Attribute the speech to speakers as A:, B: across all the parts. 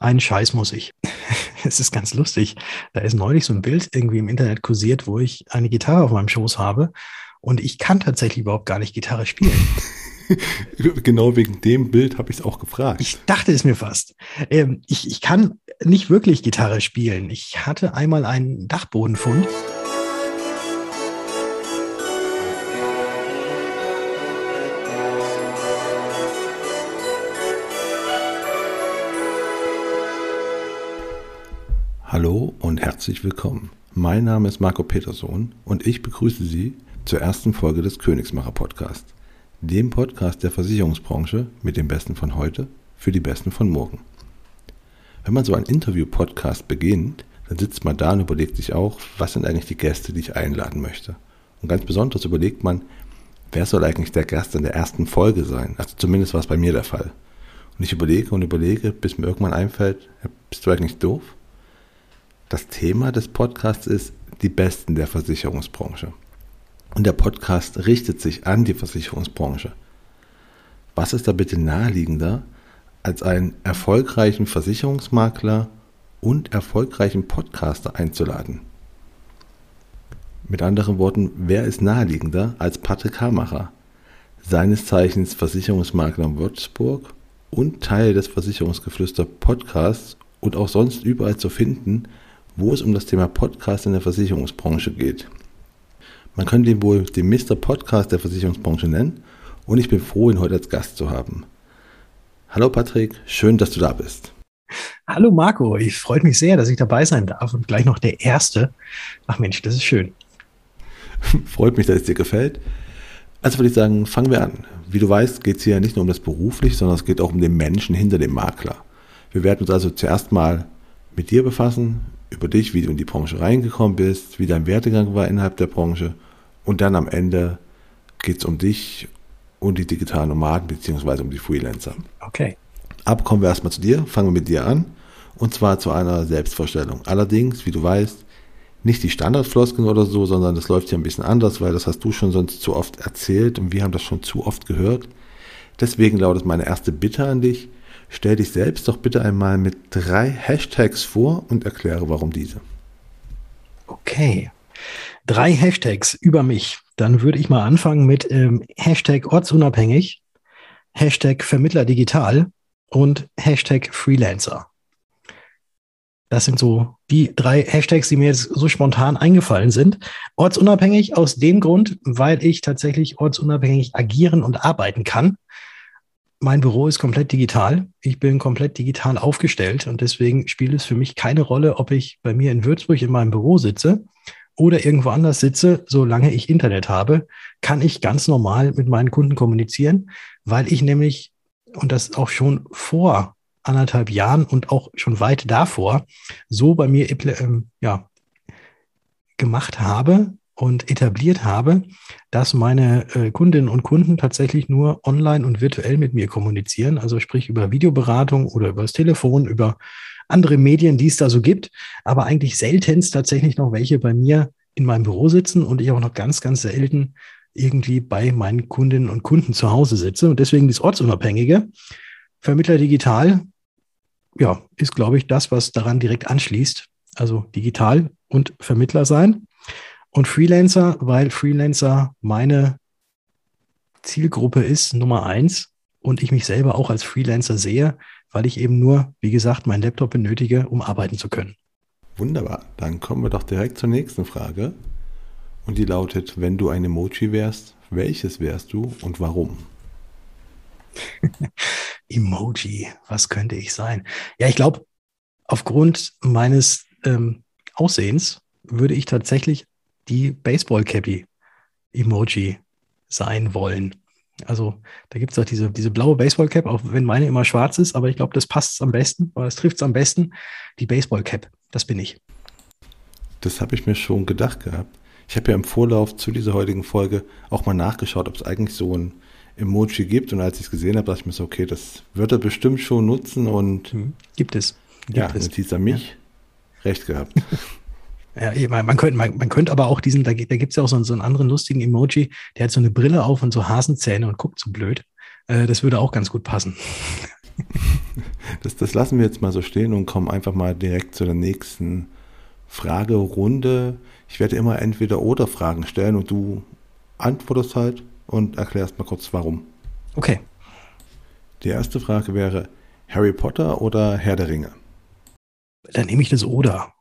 A: einen Scheiß muss ich. es ist ganz lustig. Da ist neulich so ein Bild irgendwie im Internet kursiert, wo ich eine Gitarre auf meinem Schoß habe und ich kann tatsächlich überhaupt gar nicht Gitarre spielen.
B: genau wegen dem Bild habe ich es auch gefragt.
A: Ich dachte es mir fast. Ähm, ich, ich kann nicht wirklich Gitarre spielen. Ich hatte einmal einen Dachbodenfund.
B: Hallo und herzlich willkommen. Mein Name ist Marco Petersohn und ich begrüße Sie zur ersten Folge des Königsmacher Podcast, dem Podcast der Versicherungsbranche mit dem Besten von heute für die Besten von morgen. Wenn man so einen Interview-Podcast beginnt, dann sitzt man da und überlegt sich auch, was sind eigentlich die Gäste, die ich einladen möchte. Und ganz besonders überlegt man, wer soll eigentlich der Gast in der ersten Folge sein? Also zumindest war es bei mir der Fall. Und ich überlege und überlege, bis mir irgendwann einfällt, bist du eigentlich doof? Das Thema des Podcasts ist die Besten der Versicherungsbranche. Und der Podcast richtet sich an die Versicherungsbranche. Was ist da bitte naheliegender, als einen erfolgreichen Versicherungsmakler und erfolgreichen Podcaster einzuladen? Mit anderen Worten, wer ist naheliegender als Patrick Hamacher, seines Zeichens Versicherungsmakler in Würzburg und Teil des Versicherungsgeflüster Podcasts und auch sonst überall zu finden, wo es um das Thema Podcast in der Versicherungsbranche geht. Man könnte ihn wohl den Mr. Podcast der Versicherungsbranche nennen und ich bin froh, ihn heute als Gast zu haben. Hallo Patrick, schön, dass du da bist.
A: Hallo Marco, ich freue mich sehr, dass ich dabei sein darf und gleich noch der Erste. Ach Mensch, das ist schön.
B: Freut mich, dass es dir gefällt. Also würde ich sagen, fangen wir an. Wie du weißt, geht es hier nicht nur um das beruflich, sondern es geht auch um den Menschen hinter dem Makler. Wir werden uns also zuerst mal mit dir befassen, über dich, wie du in die Branche reingekommen bist, wie dein Werdegang war innerhalb der Branche und dann am Ende geht es um dich und die digitalen Nomaden beziehungsweise um die Freelancer.
A: Okay.
B: Aber kommen wir erstmal zu dir, fangen wir mit dir an und zwar zu einer Selbstvorstellung. Allerdings, wie du weißt, nicht die Standardfloskeln oder so, sondern das läuft hier ein bisschen anders, weil das hast du schon sonst zu oft erzählt und wir haben das schon zu oft gehört. Deswegen lautet meine erste Bitte an dich, Stell dich selbst doch bitte einmal mit drei Hashtags vor und erkläre, warum diese.
A: Okay. Drei Hashtags über mich. Dann würde ich mal anfangen mit ähm, Hashtag ortsunabhängig, Hashtag Vermittler digital und Hashtag Freelancer. Das sind so die drei Hashtags, die mir jetzt so spontan eingefallen sind. Ortsunabhängig aus dem Grund, weil ich tatsächlich ortsunabhängig agieren und arbeiten kann mein Büro ist komplett digital. Ich bin komplett digital aufgestellt und deswegen spielt es für mich keine Rolle, ob ich bei mir in Würzburg in meinem Büro sitze oder irgendwo anders sitze. Solange ich Internet habe, kann ich ganz normal mit meinen Kunden kommunizieren, weil ich nämlich, und das auch schon vor anderthalb Jahren und auch schon weit davor, so bei mir ähm, ja, gemacht habe, und etabliert habe, dass meine äh, Kundinnen und Kunden tatsächlich nur online und virtuell mit mir kommunizieren, also sprich über Videoberatung oder über das Telefon, über andere Medien, die es da so gibt, aber eigentlich seltenst tatsächlich noch welche bei mir in meinem Büro sitzen und ich auch noch ganz, ganz selten irgendwie bei meinen Kundinnen und Kunden zu Hause sitze. Und deswegen das Ortsunabhängige. Vermittler digital, ja, ist, glaube ich, das, was daran direkt anschließt. Also digital und Vermittler sein. Und Freelancer, weil Freelancer meine Zielgruppe ist, Nummer eins, und ich mich selber auch als Freelancer sehe, weil ich eben nur, wie gesagt, meinen Laptop benötige, um arbeiten zu können.
B: Wunderbar, dann kommen wir doch direkt zur nächsten Frage. Und die lautet, wenn du ein Emoji wärst, welches wärst du und warum?
A: Emoji, was könnte ich sein? Ja, ich glaube, aufgrund meines ähm, Aussehens würde ich tatsächlich die Baseball-Cappy-Emoji sein wollen. Also da gibt es auch diese, diese blaue Baseball-Cap, auch wenn meine immer schwarz ist, aber ich glaube, das passt am besten, oder es trifft es am besten. Die Baseball-Cap, das bin ich.
B: Das habe ich mir schon gedacht gehabt. Ich habe ja im Vorlauf zu dieser heutigen Folge auch mal nachgeschaut, ob es eigentlich so ein Emoji gibt. Und als ich es gesehen habe, dachte ich mir so, okay, das wird er bestimmt schon nutzen und.
A: Mhm. Gibt es.
B: Gibt ja, es. Notiz an mich. Ja. Recht gehabt.
A: Ja, man, könnte, man, man könnte aber auch diesen, da, da gibt es ja auch so, so einen anderen lustigen Emoji, der hat so eine Brille auf und so Hasenzähne und guckt so blöd. Äh, das würde auch ganz gut passen.
B: Das, das lassen wir jetzt mal so stehen und kommen einfach mal direkt zu der nächsten Fragerunde. Ich werde immer entweder oder Fragen stellen und du antwortest halt und erklärst mal kurz warum.
A: Okay.
B: Die erste Frage wäre Harry Potter oder Herr der Ringe?
A: Dann nehme ich das oder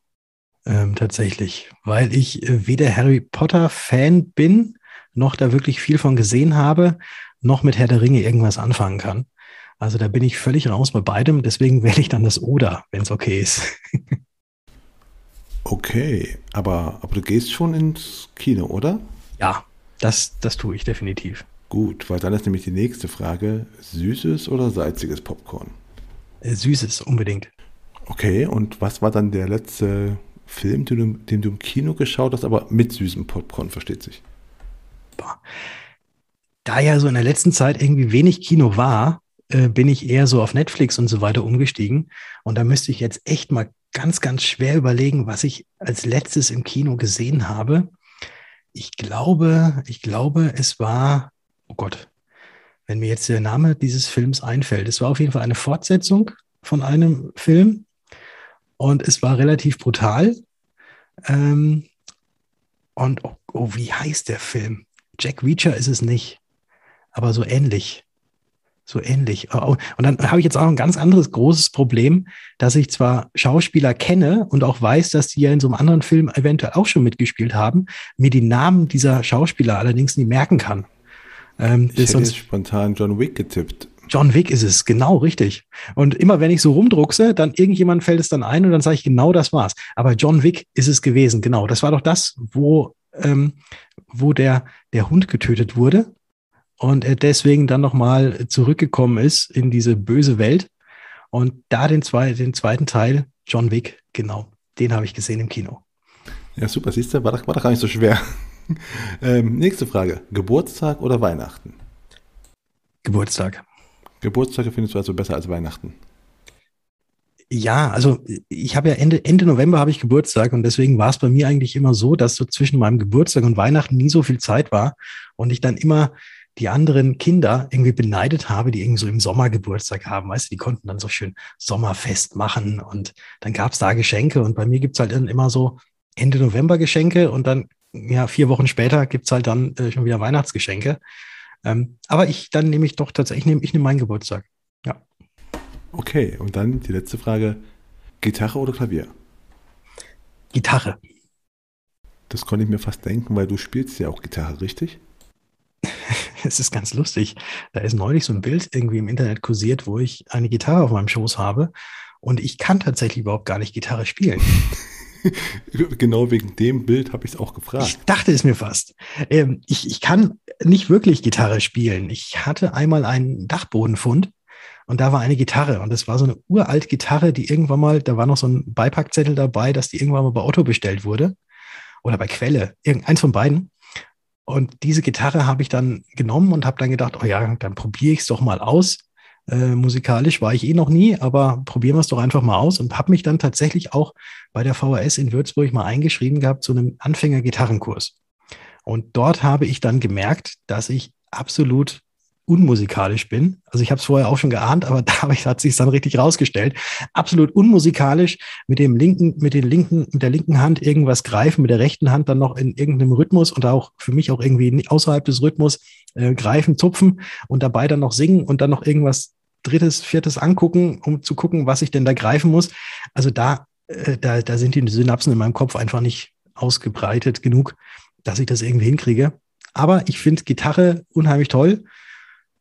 A: ähm, tatsächlich, weil ich äh, weder Harry Potter Fan bin, noch da wirklich viel von gesehen habe, noch mit Herr der Ringe irgendwas anfangen kann. Also da bin ich völlig raus bei beidem, deswegen wähle ich dann das oder, wenn es okay ist.
B: okay, aber, aber du gehst schon ins Kino, oder?
A: Ja, das, das tue ich definitiv.
B: Gut, weil dann ist nämlich die nächste Frage, süßes oder salziges Popcorn?
A: Äh, süßes, unbedingt.
B: Okay, und was war dann der letzte Film, den du, den du im Kino geschaut hast, aber mit süßem Popcorn, versteht sich?
A: Da ja so in der letzten Zeit irgendwie wenig Kino war, äh, bin ich eher so auf Netflix und so weiter umgestiegen. Und da müsste ich jetzt echt mal ganz, ganz schwer überlegen, was ich als letztes im Kino gesehen habe. Ich glaube, ich glaube, es war, oh Gott, wenn mir jetzt der Name dieses Films einfällt. Es war auf jeden Fall eine Fortsetzung von einem Film und es war relativ brutal. Ähm, und oh, oh, wie heißt der Film? Jack Reacher ist es nicht, aber so ähnlich. So ähnlich. Oh, oh. Und dann habe ich jetzt auch ein ganz anderes großes Problem, dass ich zwar Schauspieler kenne und auch weiß, dass die ja in so einem anderen Film eventuell auch schon mitgespielt haben, mir die Namen dieser Schauspieler allerdings nie merken kann.
B: Ähm, ich hätte sonst spontan John Wick getippt.
A: John Wick ist es, genau richtig. Und immer wenn ich so rumdruckse, dann irgendjemand fällt es dann ein und dann sage ich, genau das war's. Aber John Wick ist es gewesen, genau. Das war doch das, wo, ähm, wo der, der Hund getötet wurde und er deswegen dann nochmal zurückgekommen ist in diese böse Welt. Und da den, zwei, den zweiten Teil, John Wick, genau, den habe ich gesehen im Kino.
B: Ja, super, siehst du, war doch, war doch gar nicht so schwer. ähm, nächste Frage: Geburtstag oder Weihnachten?
A: Geburtstag.
B: Geburtstage findest du also besser als Weihnachten?
A: Ja, also ich habe ja Ende, Ende November habe ich Geburtstag und deswegen war es bei mir eigentlich immer so, dass so zwischen meinem Geburtstag und Weihnachten nie so viel Zeit war und ich dann immer die anderen Kinder irgendwie beneidet habe, die irgendwie so im Sommer Geburtstag haben. Weißt du, die konnten dann so schön Sommerfest machen und dann gab es da Geschenke und bei mir gibt es halt dann immer so Ende November Geschenke und dann ja vier Wochen später gibt es halt dann äh, schon wieder Weihnachtsgeschenke. Ähm, aber ich, dann nehme ich doch tatsächlich, ich nehme, ich nehme meinen Geburtstag. Ja.
B: Okay, und dann die letzte Frage. Gitarre oder Klavier?
A: Gitarre.
B: Das konnte ich mir fast denken, weil du spielst ja auch Gitarre, richtig?
A: es ist ganz lustig. Da ist neulich so ein Bild irgendwie im Internet kursiert, wo ich eine Gitarre auf meinem Schoß habe. Und ich kann tatsächlich überhaupt gar nicht Gitarre spielen.
B: genau wegen dem Bild habe ich es auch gefragt.
A: Ich dachte es mir fast. Ähm, ich, ich kann nicht wirklich Gitarre spielen. Ich hatte einmal einen Dachbodenfund und da war eine Gitarre und das war so eine uralt Gitarre, die irgendwann mal, da war noch so ein Beipackzettel dabei, dass die irgendwann mal bei Otto bestellt wurde oder bei Quelle, irgendeins von beiden. Und diese Gitarre habe ich dann genommen und habe dann gedacht, oh ja, dann probiere ich es doch mal aus. Äh, musikalisch war ich eh noch nie, aber probieren wir es doch einfach mal aus und habe mich dann tatsächlich auch bei der VHS in Würzburg mal eingeschrieben gehabt zu einem Anfänger-Gitarrenkurs. Und dort habe ich dann gemerkt, dass ich absolut unmusikalisch bin. Also ich habe es vorher auch schon geahnt, aber da hat sich dann richtig rausgestellt. Absolut unmusikalisch mit dem linken, mit den linken, mit der linken Hand irgendwas greifen, mit der rechten Hand dann noch in irgendeinem Rhythmus und auch für mich auch irgendwie außerhalb des Rhythmus äh, greifen, zupfen und dabei dann noch singen und dann noch irgendwas drittes, viertes angucken, um zu gucken, was ich denn da greifen muss. Also da, äh, da, da sind die Synapsen in meinem Kopf einfach nicht ausgebreitet genug, dass ich das irgendwie hinkriege. Aber ich finde Gitarre unheimlich toll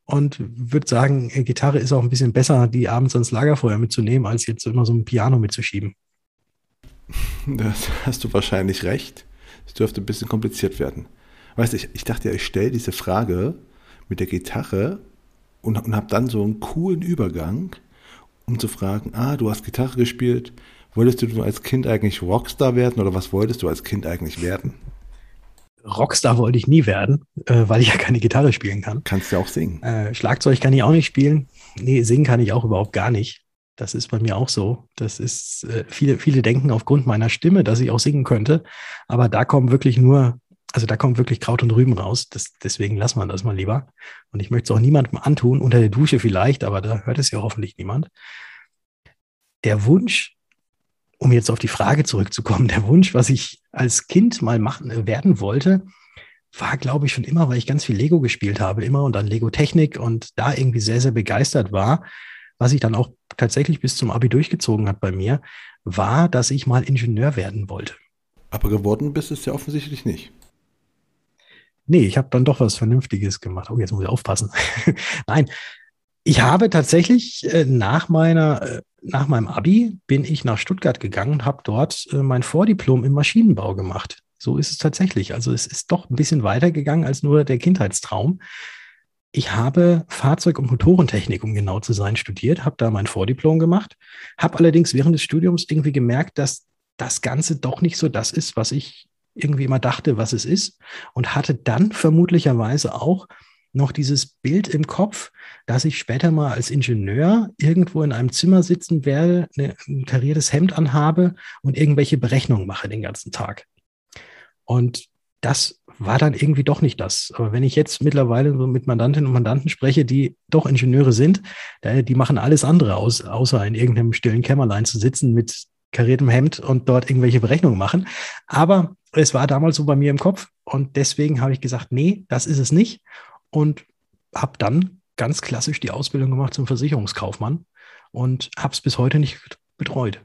A: und würde sagen, Gitarre ist auch ein bisschen besser, die abends ans Lagerfeuer mitzunehmen, als jetzt immer so ein Piano mitzuschieben.
B: Das hast du wahrscheinlich recht. Es dürfte ein bisschen kompliziert werden. Weißt du, ich, ich dachte ja, ich stelle diese Frage mit der Gitarre und, und habe dann so einen coolen Übergang, um zu fragen, ah, du hast Gitarre gespielt, wolltest du als Kind eigentlich Rockstar werden oder was wolltest du als Kind eigentlich werden?
A: Rockstar wollte ich nie werden, äh, weil ich ja keine Gitarre spielen kann.
B: Kannst du auch singen?
A: Äh, Schlagzeug kann ich auch nicht spielen. Nee, singen kann ich auch überhaupt gar nicht. Das ist bei mir auch so. Das ist, äh, viele, viele denken aufgrund meiner Stimme, dass ich auch singen könnte. Aber da kommen wirklich nur Also da kommt wirklich Kraut und Rüben raus. Das, deswegen lassen wir das mal lieber. Und ich möchte es auch niemandem antun, unter der Dusche vielleicht, aber da hört es ja hoffentlich niemand. Der Wunsch, um jetzt auf die Frage zurückzukommen, der Wunsch, was ich als Kind mal machen, werden wollte, war, glaube ich, schon immer, weil ich ganz viel Lego gespielt habe, immer und dann Lego Technik und da irgendwie sehr, sehr begeistert war. Was ich dann auch tatsächlich bis zum Abi durchgezogen hat bei mir, war, dass ich mal Ingenieur werden wollte.
B: Aber geworden bist es ja offensichtlich nicht.
A: Nee, ich habe dann doch was Vernünftiges gemacht. Oh, jetzt muss ich aufpassen. Nein, ich habe tatsächlich äh, nach meiner, äh, nach meinem Abi bin ich nach Stuttgart gegangen und habe dort äh, mein Vordiplom im Maschinenbau gemacht. So ist es tatsächlich. Also es ist doch ein bisschen weiter gegangen als nur der Kindheitstraum. Ich habe Fahrzeug- und Motorentechnik, um genau zu sein, studiert, habe da mein Vordiplom gemacht, habe allerdings während des Studiums irgendwie gemerkt, dass das Ganze doch nicht so das ist, was ich irgendwie immer dachte, was es ist und hatte dann vermutlicherweise auch noch dieses Bild im Kopf, dass ich später mal als Ingenieur irgendwo in einem Zimmer sitzen werde, ein kariertes Hemd anhabe und irgendwelche Berechnungen mache den ganzen Tag. Und das war dann irgendwie doch nicht das. Aber wenn ich jetzt mittlerweile so mit Mandantinnen und Mandanten spreche, die doch Ingenieure sind, die machen alles andere aus, außer in irgendeinem stillen Kämmerlein zu sitzen mit kariertem Hemd und dort irgendwelche Berechnungen machen. Aber es war damals so bei mir im Kopf und deswegen habe ich gesagt, nee, das ist es nicht und habe dann ganz klassisch die Ausbildung gemacht zum Versicherungskaufmann und habe es bis heute nicht betreut.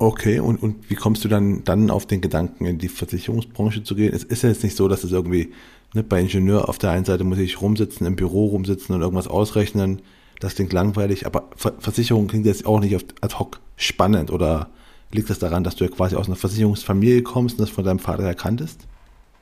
B: Okay, und, und wie kommst du dann, dann auf den Gedanken, in die Versicherungsbranche zu gehen? Es ist ja jetzt nicht so, dass es irgendwie, ne, bei Ingenieur auf der einen Seite muss ich rumsitzen, im Büro rumsitzen und irgendwas ausrechnen. Das klingt langweilig, aber Versicherung klingt jetzt auch nicht ad hoc spannend oder liegt das daran, dass du ja quasi aus einer Versicherungsfamilie kommst und das von deinem Vater erkanntest?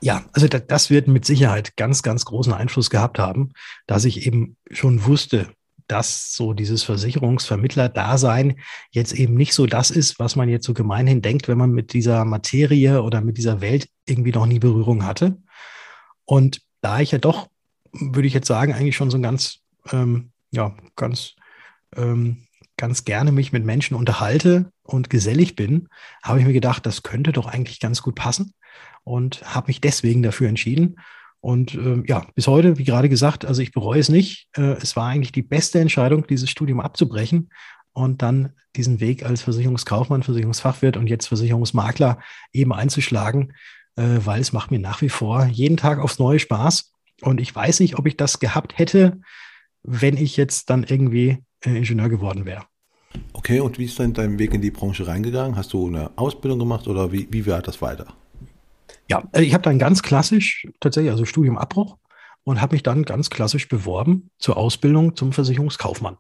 A: Ja, also das wird mit Sicherheit ganz, ganz großen Einfluss gehabt haben, dass ich eben schon wusste, dass so dieses Versicherungsvermittler-Dasein jetzt eben nicht so das ist, was man jetzt so gemeinhin denkt, wenn man mit dieser Materie oder mit dieser Welt irgendwie noch nie Berührung hatte. Und da ich ja doch, würde ich jetzt sagen, eigentlich schon so ein ganz, ähm, ja, ganz, ähm, ganz gerne mich mit Menschen unterhalte und gesellig bin, habe ich mir gedacht, das könnte doch eigentlich ganz gut passen und habe mich deswegen dafür entschieden. Und äh, ja, bis heute, wie gerade gesagt, also ich bereue es nicht. Äh, es war eigentlich die beste Entscheidung, dieses Studium abzubrechen und dann diesen Weg als Versicherungskaufmann, Versicherungsfachwirt und jetzt Versicherungsmakler eben einzuschlagen, äh, weil es macht mir nach wie vor jeden Tag aufs neue Spaß. Und ich weiß nicht, ob ich das gehabt hätte, wenn ich jetzt dann irgendwie äh, Ingenieur geworden wäre.
B: Okay, und wie ist dann dein Weg in die Branche reingegangen? Hast du eine Ausbildung gemacht oder wie, wie war das weiter?
A: Ja, äh, ich habe dann ganz klassisch tatsächlich, also Studiumabbruch und habe mich dann ganz klassisch beworben zur Ausbildung zum Versicherungskaufmann.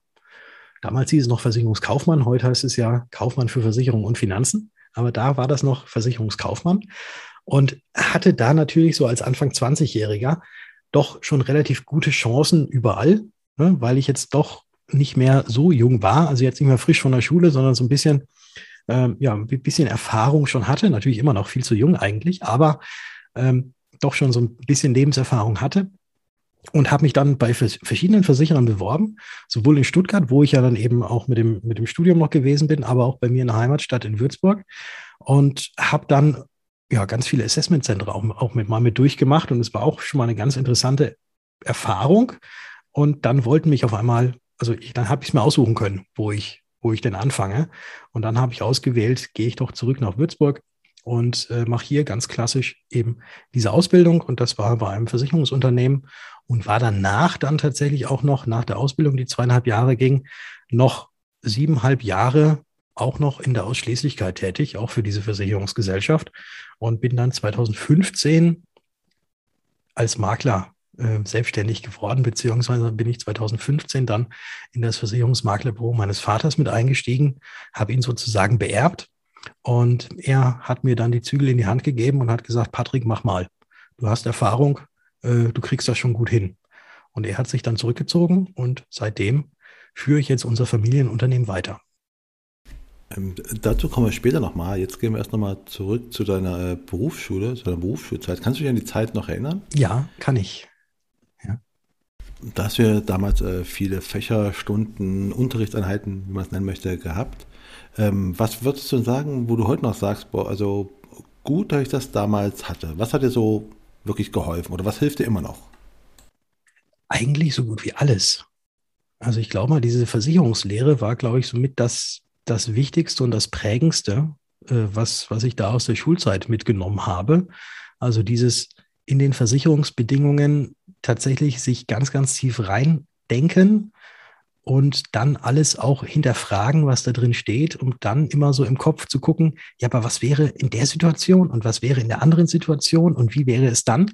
A: Damals hieß es noch Versicherungskaufmann, heute heißt es ja Kaufmann für Versicherung und Finanzen, aber da war das noch Versicherungskaufmann und hatte da natürlich so als Anfang 20-Jähriger doch schon relativ gute Chancen überall, ne, weil ich jetzt doch nicht mehr so jung war, also jetzt nicht mehr frisch von der Schule, sondern so ein bisschen ähm, ja, ein bisschen Erfahrung schon hatte, natürlich immer noch viel zu jung eigentlich, aber ähm, doch schon so ein bisschen Lebenserfahrung hatte und habe mich dann bei verschiedenen Versicherern beworben, sowohl in Stuttgart, wo ich ja dann eben auch mit dem, mit dem Studium noch gewesen bin, aber auch bei mir in der Heimatstadt in Würzburg und habe dann ja ganz viele Assessment-Zentren auch, auch mit mal mit durchgemacht und es war auch schon mal eine ganz interessante Erfahrung und dann wollten mich auf einmal, also ich, dann habe ich es mir aussuchen können, wo ich wo ich denn anfange. Und dann habe ich ausgewählt, gehe ich doch zurück nach Würzburg und äh, mache hier ganz klassisch eben diese Ausbildung. Und das war bei einem Versicherungsunternehmen und war danach dann tatsächlich auch noch nach der Ausbildung, die zweieinhalb Jahre ging, noch siebeneinhalb Jahre auch noch in der Ausschließlichkeit tätig, auch für diese Versicherungsgesellschaft und bin dann 2015 als Makler äh, selbstständig geworden, beziehungsweise bin ich 2015 dann in das Versicherungsmaklerbüro meines Vaters mit eingestiegen, habe ihn sozusagen beerbt und er hat mir dann die Zügel in die Hand gegeben und hat gesagt, Patrick, mach mal. Du hast Erfahrung, äh, du kriegst das schon gut hin. Und er hat sich dann zurückgezogen und seitdem führe ich jetzt unser Familienunternehmen weiter.
B: Ähm, dazu kommen wir später nochmal. Jetzt gehen wir erst nochmal zurück zu deiner äh, Berufsschule, zu deiner Berufsschulzeit. Kannst du dich an die Zeit noch erinnern?
A: Ja, kann ich.
B: Da hast du ja damals äh, viele Fächerstunden, Unterrichtseinheiten, wie man es nennen möchte, gehabt. Ähm, was würdest du sagen, wo du heute noch sagst, boah, also gut, dass ich das damals hatte? Was hat dir so wirklich geholfen oder was hilft dir immer noch?
A: Eigentlich so gut wie alles. Also ich glaube mal, diese Versicherungslehre war, glaube ich, somit das, das Wichtigste und das Prägendste, äh, was, was ich da aus der Schulzeit mitgenommen habe. Also dieses in den Versicherungsbedingungen tatsächlich sich ganz, ganz tief reindenken und dann alles auch hinterfragen, was da drin steht, um dann immer so im Kopf zu gucken, ja, aber was wäre in der Situation und was wäre in der anderen Situation und wie wäre es dann?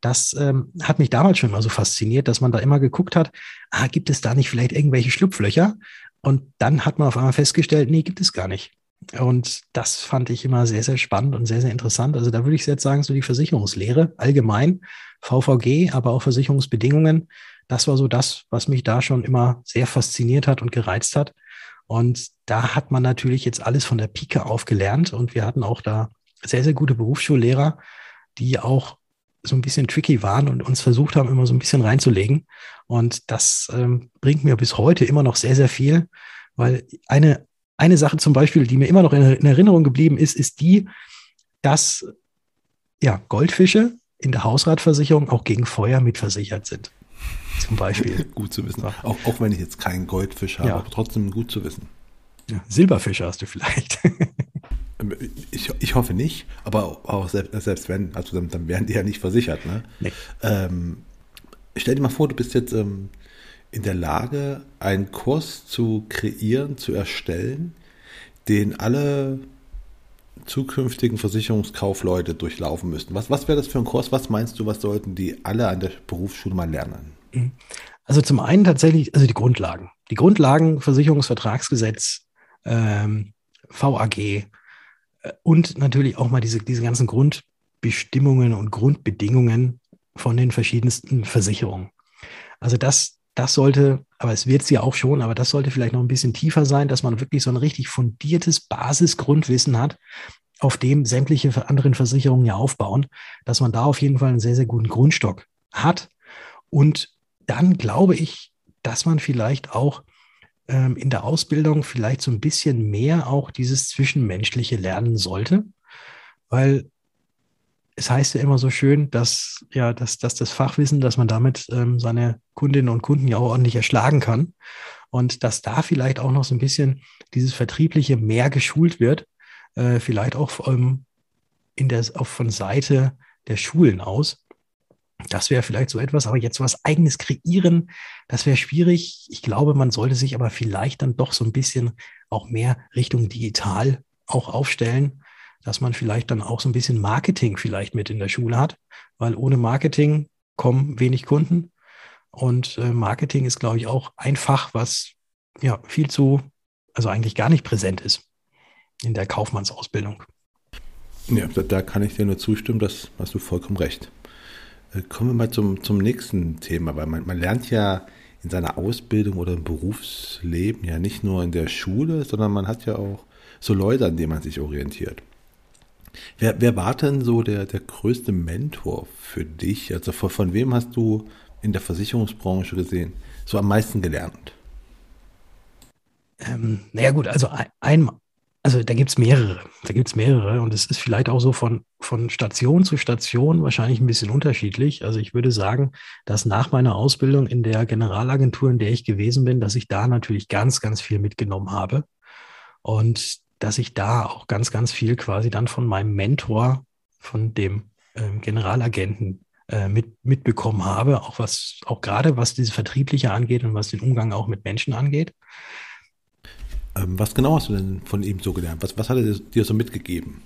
A: Das ähm, hat mich damals schon mal so fasziniert, dass man da immer geguckt hat, ah, gibt es da nicht vielleicht irgendwelche Schlupflöcher? Und dann hat man auf einmal festgestellt, nee, gibt es gar nicht. Und das fand ich immer sehr, sehr spannend und sehr, sehr interessant. Also da würde ich jetzt sagen, so die Versicherungslehre allgemein, VVG, aber auch Versicherungsbedingungen, das war so das, was mich da schon immer sehr fasziniert hat und gereizt hat. Und da hat man natürlich jetzt alles von der Pike auf gelernt. Und wir hatten auch da sehr, sehr gute Berufsschullehrer, die auch so ein bisschen tricky waren und uns versucht haben, immer so ein bisschen reinzulegen. Und das ähm, bringt mir bis heute immer noch sehr, sehr viel, weil eine, eine Sache zum Beispiel, die mir immer noch in, in Erinnerung geblieben ist, ist die, dass ja, Goldfische in der Hausratversicherung auch gegen Feuer mitversichert sind. Zum Beispiel.
B: gut zu wissen. Auch, auch wenn ich jetzt keinen Goldfisch habe, ja. aber trotzdem gut zu wissen.
A: Ja, Silberfische hast du vielleicht.
B: ich, ich hoffe nicht, aber auch selbst, selbst wenn, also dann, dann werden die ja nicht versichert. Ne? Nee. Ähm, stell dir mal vor, du bist jetzt ähm, in der Lage, einen Kurs zu kreieren, zu erstellen, den alle zukünftigen Versicherungskaufleute durchlaufen müssten. Was, was wäre das für ein Kurs? Was meinst du, was sollten die alle an der Berufsschule mal lernen?
A: Mhm. Also zum einen tatsächlich, also die Grundlagen. Die Grundlagen, Versicherungsvertragsgesetz, ähm, VAG äh, und natürlich auch mal diese, diese ganzen Grundbestimmungen und Grundbedingungen von den verschiedensten Versicherungen. Also das, das sollte, aber es wird sie auch schon, aber das sollte vielleicht noch ein bisschen tiefer sein, dass man wirklich so ein richtig fundiertes Basisgrundwissen hat, auf dem sämtliche anderen Versicherungen ja aufbauen, dass man da auf jeden Fall einen sehr, sehr guten Grundstock hat. Und dann glaube ich, dass man vielleicht auch ähm, in der Ausbildung vielleicht so ein bisschen mehr auch dieses Zwischenmenschliche lernen sollte, weil es heißt ja immer so schön, dass ja, dass, dass das Fachwissen, dass man damit ähm, seine Kundinnen und Kunden ja auch ordentlich erschlagen kann und dass da vielleicht auch noch so ein bisschen dieses Vertriebliche mehr geschult wird, äh, vielleicht auch ähm, in der, auf, von Seite der Schulen aus. Das wäre vielleicht so etwas, aber jetzt was eigenes kreieren, das wäre schwierig. Ich glaube, man sollte sich aber vielleicht dann doch so ein bisschen auch mehr Richtung digital auch aufstellen, dass man vielleicht dann auch so ein bisschen Marketing vielleicht mit in der Schule hat, weil ohne Marketing kommen wenig Kunden. Und äh, Marketing ist, glaube ich, auch ein Fach, was ja viel zu, also eigentlich gar nicht präsent ist in der Kaufmannsausbildung.
B: Ja, da, da kann ich dir nur zustimmen, das hast du vollkommen recht. Äh, kommen wir mal zum, zum nächsten Thema, weil man, man lernt ja in seiner Ausbildung oder im Berufsleben ja nicht nur in der Schule, sondern man hat ja auch so Leute, an denen man sich orientiert. Wer, wer war denn so der, der größte Mentor für dich? Also von, von wem hast du in der Versicherungsbranche gesehen so am meisten gelernt?
A: Ähm, naja gut, also ein, also da gibt es mehrere, da gibt es mehrere und es ist vielleicht auch so von, von Station zu Station wahrscheinlich ein bisschen unterschiedlich. Also ich würde sagen, dass nach meiner Ausbildung in der Generalagentur, in der ich gewesen bin, dass ich da natürlich ganz, ganz viel mitgenommen habe und dass ich da auch ganz, ganz viel quasi dann von meinem Mentor, von dem ähm, Generalagenten äh, mit, mitbekommen habe, auch was, auch gerade was diese Vertriebliche angeht und was den Umgang auch mit Menschen angeht.
B: Ähm, was genau hast du denn von ihm so gelernt? Was, was hat er dir so mitgegeben?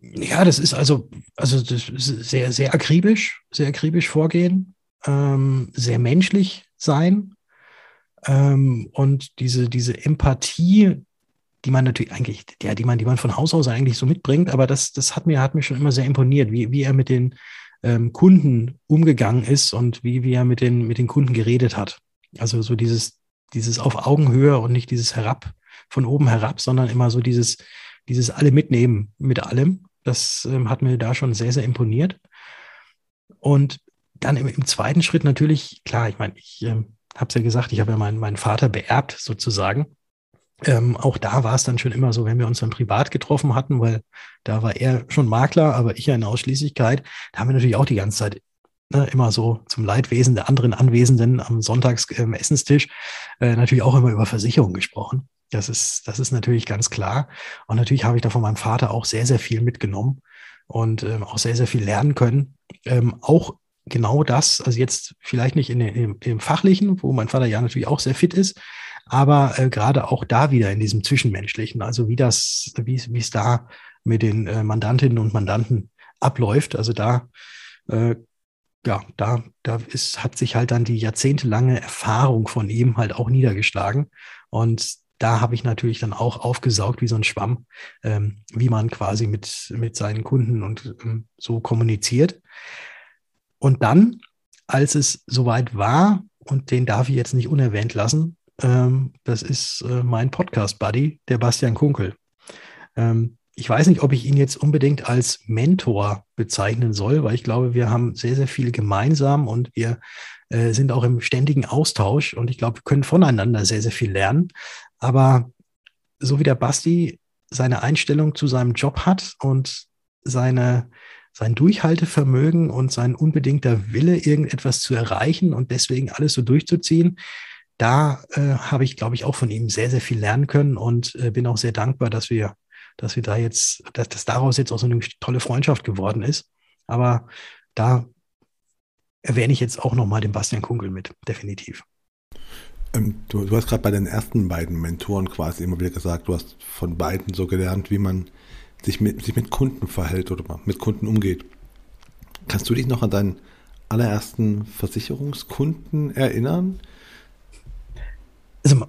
A: Ja, das ist also, also das ist sehr, sehr akribisch, sehr akribisch vorgehen, ähm, sehr menschlich sein ähm, und diese, diese Empathie, die man natürlich eigentlich, ja, die man, die man von Haus aus eigentlich so mitbringt, aber das, das hat mir, hat mir schon immer sehr imponiert, wie, wie er mit den ähm, Kunden umgegangen ist und wie, wie er mit den, mit den Kunden geredet hat. Also so dieses, dieses auf Augenhöhe und nicht dieses herab, von oben herab, sondern immer so dieses, dieses alle mitnehmen mit allem. Das ähm, hat mir da schon sehr, sehr imponiert. Und dann im, im zweiten Schritt natürlich, klar, ich meine, ich ähm, habe es ja gesagt, ich habe ja meinen, meinen Vater beerbt sozusagen. Ähm, auch da war es dann schon immer so, wenn wir uns dann privat getroffen hatten, weil da war er schon Makler, aber ich ja in Ausschließlichkeit, da haben wir natürlich auch die ganze Zeit ne, immer so zum Leidwesen der anderen Anwesenden am Sonntags ähm, äh, natürlich auch immer über Versicherungen gesprochen. Das ist, das ist natürlich ganz klar. Und natürlich habe ich da von meinem Vater auch sehr, sehr viel mitgenommen und ähm, auch sehr, sehr viel lernen können. Ähm, auch genau das, also jetzt vielleicht nicht in, in, im Fachlichen, wo mein Vater ja natürlich auch sehr fit ist, aber äh, gerade auch da wieder in diesem Zwischenmenschlichen, also wie das, wie es da mit den äh, Mandantinnen und Mandanten abläuft. Also da, äh, ja, da, da ist, hat sich halt dann die jahrzehntelange Erfahrung von ihm halt auch niedergeschlagen. Und da habe ich natürlich dann auch aufgesaugt wie so ein Schwamm, ähm, wie man quasi mit, mit seinen Kunden und ähm, so kommuniziert. Und dann, als es soweit war, und den darf ich jetzt nicht unerwähnt lassen, ähm, das ist äh, mein Podcast-Buddy, der Bastian Kunkel. Ähm, ich weiß nicht, ob ich ihn jetzt unbedingt als Mentor bezeichnen soll, weil ich glaube, wir haben sehr, sehr viel gemeinsam und wir äh, sind auch im ständigen Austausch und ich glaube, wir können voneinander sehr, sehr viel lernen. Aber so wie der Basti seine Einstellung zu seinem Job hat und seine, sein Durchhaltevermögen und sein unbedingter Wille, irgendetwas zu erreichen und deswegen alles so durchzuziehen, da äh, habe ich, glaube ich, auch von ihm sehr, sehr viel lernen können und äh, bin auch sehr dankbar, dass wir, dass wir da jetzt, dass, dass daraus jetzt auch so eine tolle Freundschaft geworden ist. Aber da erwähne ich jetzt auch nochmal den Bastian Kunkel mit, definitiv.
B: Ähm, du, du, hast gerade bei den ersten beiden Mentoren quasi immer wieder gesagt, du hast von beiden so gelernt, wie man sich mit, sich mit Kunden verhält oder mit Kunden umgeht. Kannst du dich noch an deinen allerersten Versicherungskunden erinnern?
A: Also,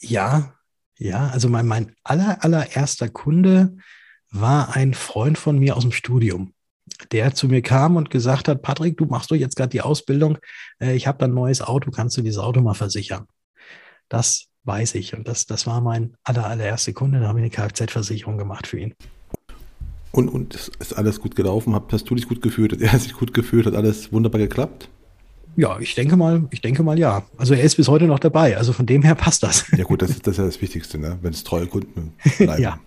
A: ja, ja, also mein, mein aller, allererster Kunde war ein Freund von mir aus dem Studium, der zu mir kam und gesagt hat, Patrick, du machst doch jetzt gerade die Ausbildung, äh, ich habe da ein neues Auto, kannst du dieses Auto mal versichern? Das weiß ich und das, das war mein aller, allererster Kunde, da habe ich eine Kfz-Versicherung gemacht für ihn.
B: Und, und ist alles gut gelaufen? Hast du dich gut gefühlt? Hat er sich gut gefühlt? Hat alles wunderbar geklappt?
A: Ja, ich denke mal, ich denke mal ja. Also er ist bis heute noch dabei. Also von dem her passt das.
B: Ja gut, das ist, das, ist ja das Wichtigste, ne? wenn es treue Kunden bleiben. ja.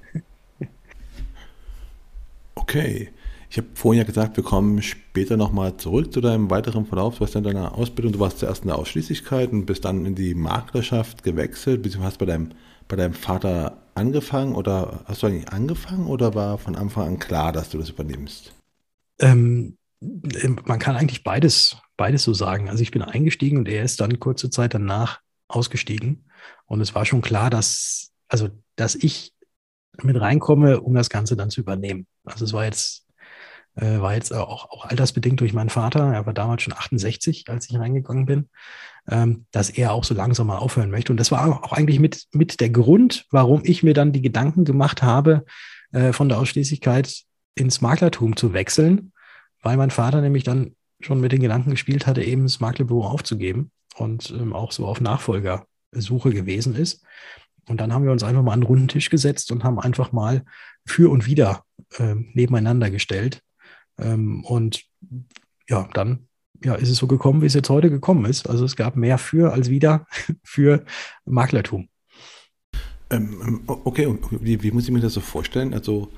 B: Okay. Ich habe vorhin ja gesagt, wir kommen später nochmal zurück zu deinem weiteren Verlauf. Du warst in deiner Ausbildung, du warst zuerst in der Ausschließlichkeit und bist dann in die Maklerschaft gewechselt, beziehungsweise hast bei deinem, bei deinem Vater angefangen oder hast du eigentlich angefangen oder war von Anfang an klar, dass du das übernimmst?
A: Ähm, man kann eigentlich beides beides so sagen. Also ich bin eingestiegen und er ist dann kurze Zeit danach ausgestiegen. Und es war schon klar, dass, also, dass ich mit reinkomme, um das Ganze dann zu übernehmen. Also es war jetzt, äh, war jetzt auch, auch altersbedingt durch meinen Vater. Er war damals schon 68, als ich reingegangen bin, ähm, dass er auch so langsam mal aufhören möchte. Und das war auch eigentlich mit, mit der Grund, warum ich mir dann die Gedanken gemacht habe, äh, von der Ausschließlichkeit ins Maklertum zu wechseln, weil mein Vater nämlich dann schon mit den Gedanken gespielt hatte, eben das Maklerbüro aufzugeben und ähm, auch so auf Nachfolgersuche gewesen ist. Und dann haben wir uns einfach mal an einen runden Tisch gesetzt und haben einfach mal für und wieder ähm, nebeneinander gestellt. Ähm, und ja, dann ja, ist es so gekommen, wie es jetzt heute gekommen ist. Also es gab mehr für als wieder für Maklertum.
B: Ähm, ähm, okay, und wie, wie, muss ich mir das so vorstellen? Also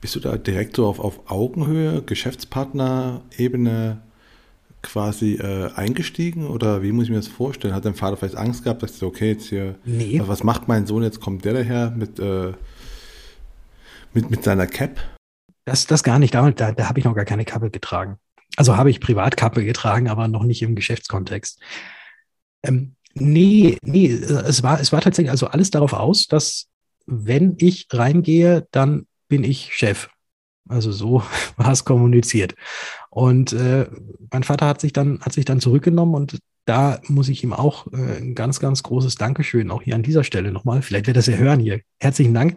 B: bist du da direkt so auf, auf Augenhöhe, Geschäftspartner-Ebene quasi äh, eingestiegen oder wie muss ich mir das vorstellen? Hat dein Vater vielleicht Angst gehabt, dass du, okay, jetzt hier, nee. was macht mein Sohn, jetzt kommt der daher mit, äh, mit, mit seiner Cap?
A: Das, das gar nicht, da, da, da habe ich noch gar keine Kappe getragen. Also habe ich Privatkappe getragen, aber noch nicht im Geschäftskontext. Ähm, nee, nee, es war, es war tatsächlich also alles darauf aus, dass wenn ich reingehe, dann bin ich Chef. Also so war es kommuniziert. Und äh, mein Vater hat sich dann, hat sich dann zurückgenommen und da muss ich ihm auch äh, ein ganz, ganz großes Dankeschön, auch hier an dieser Stelle nochmal, vielleicht wird das ja hören hier, herzlichen Dank,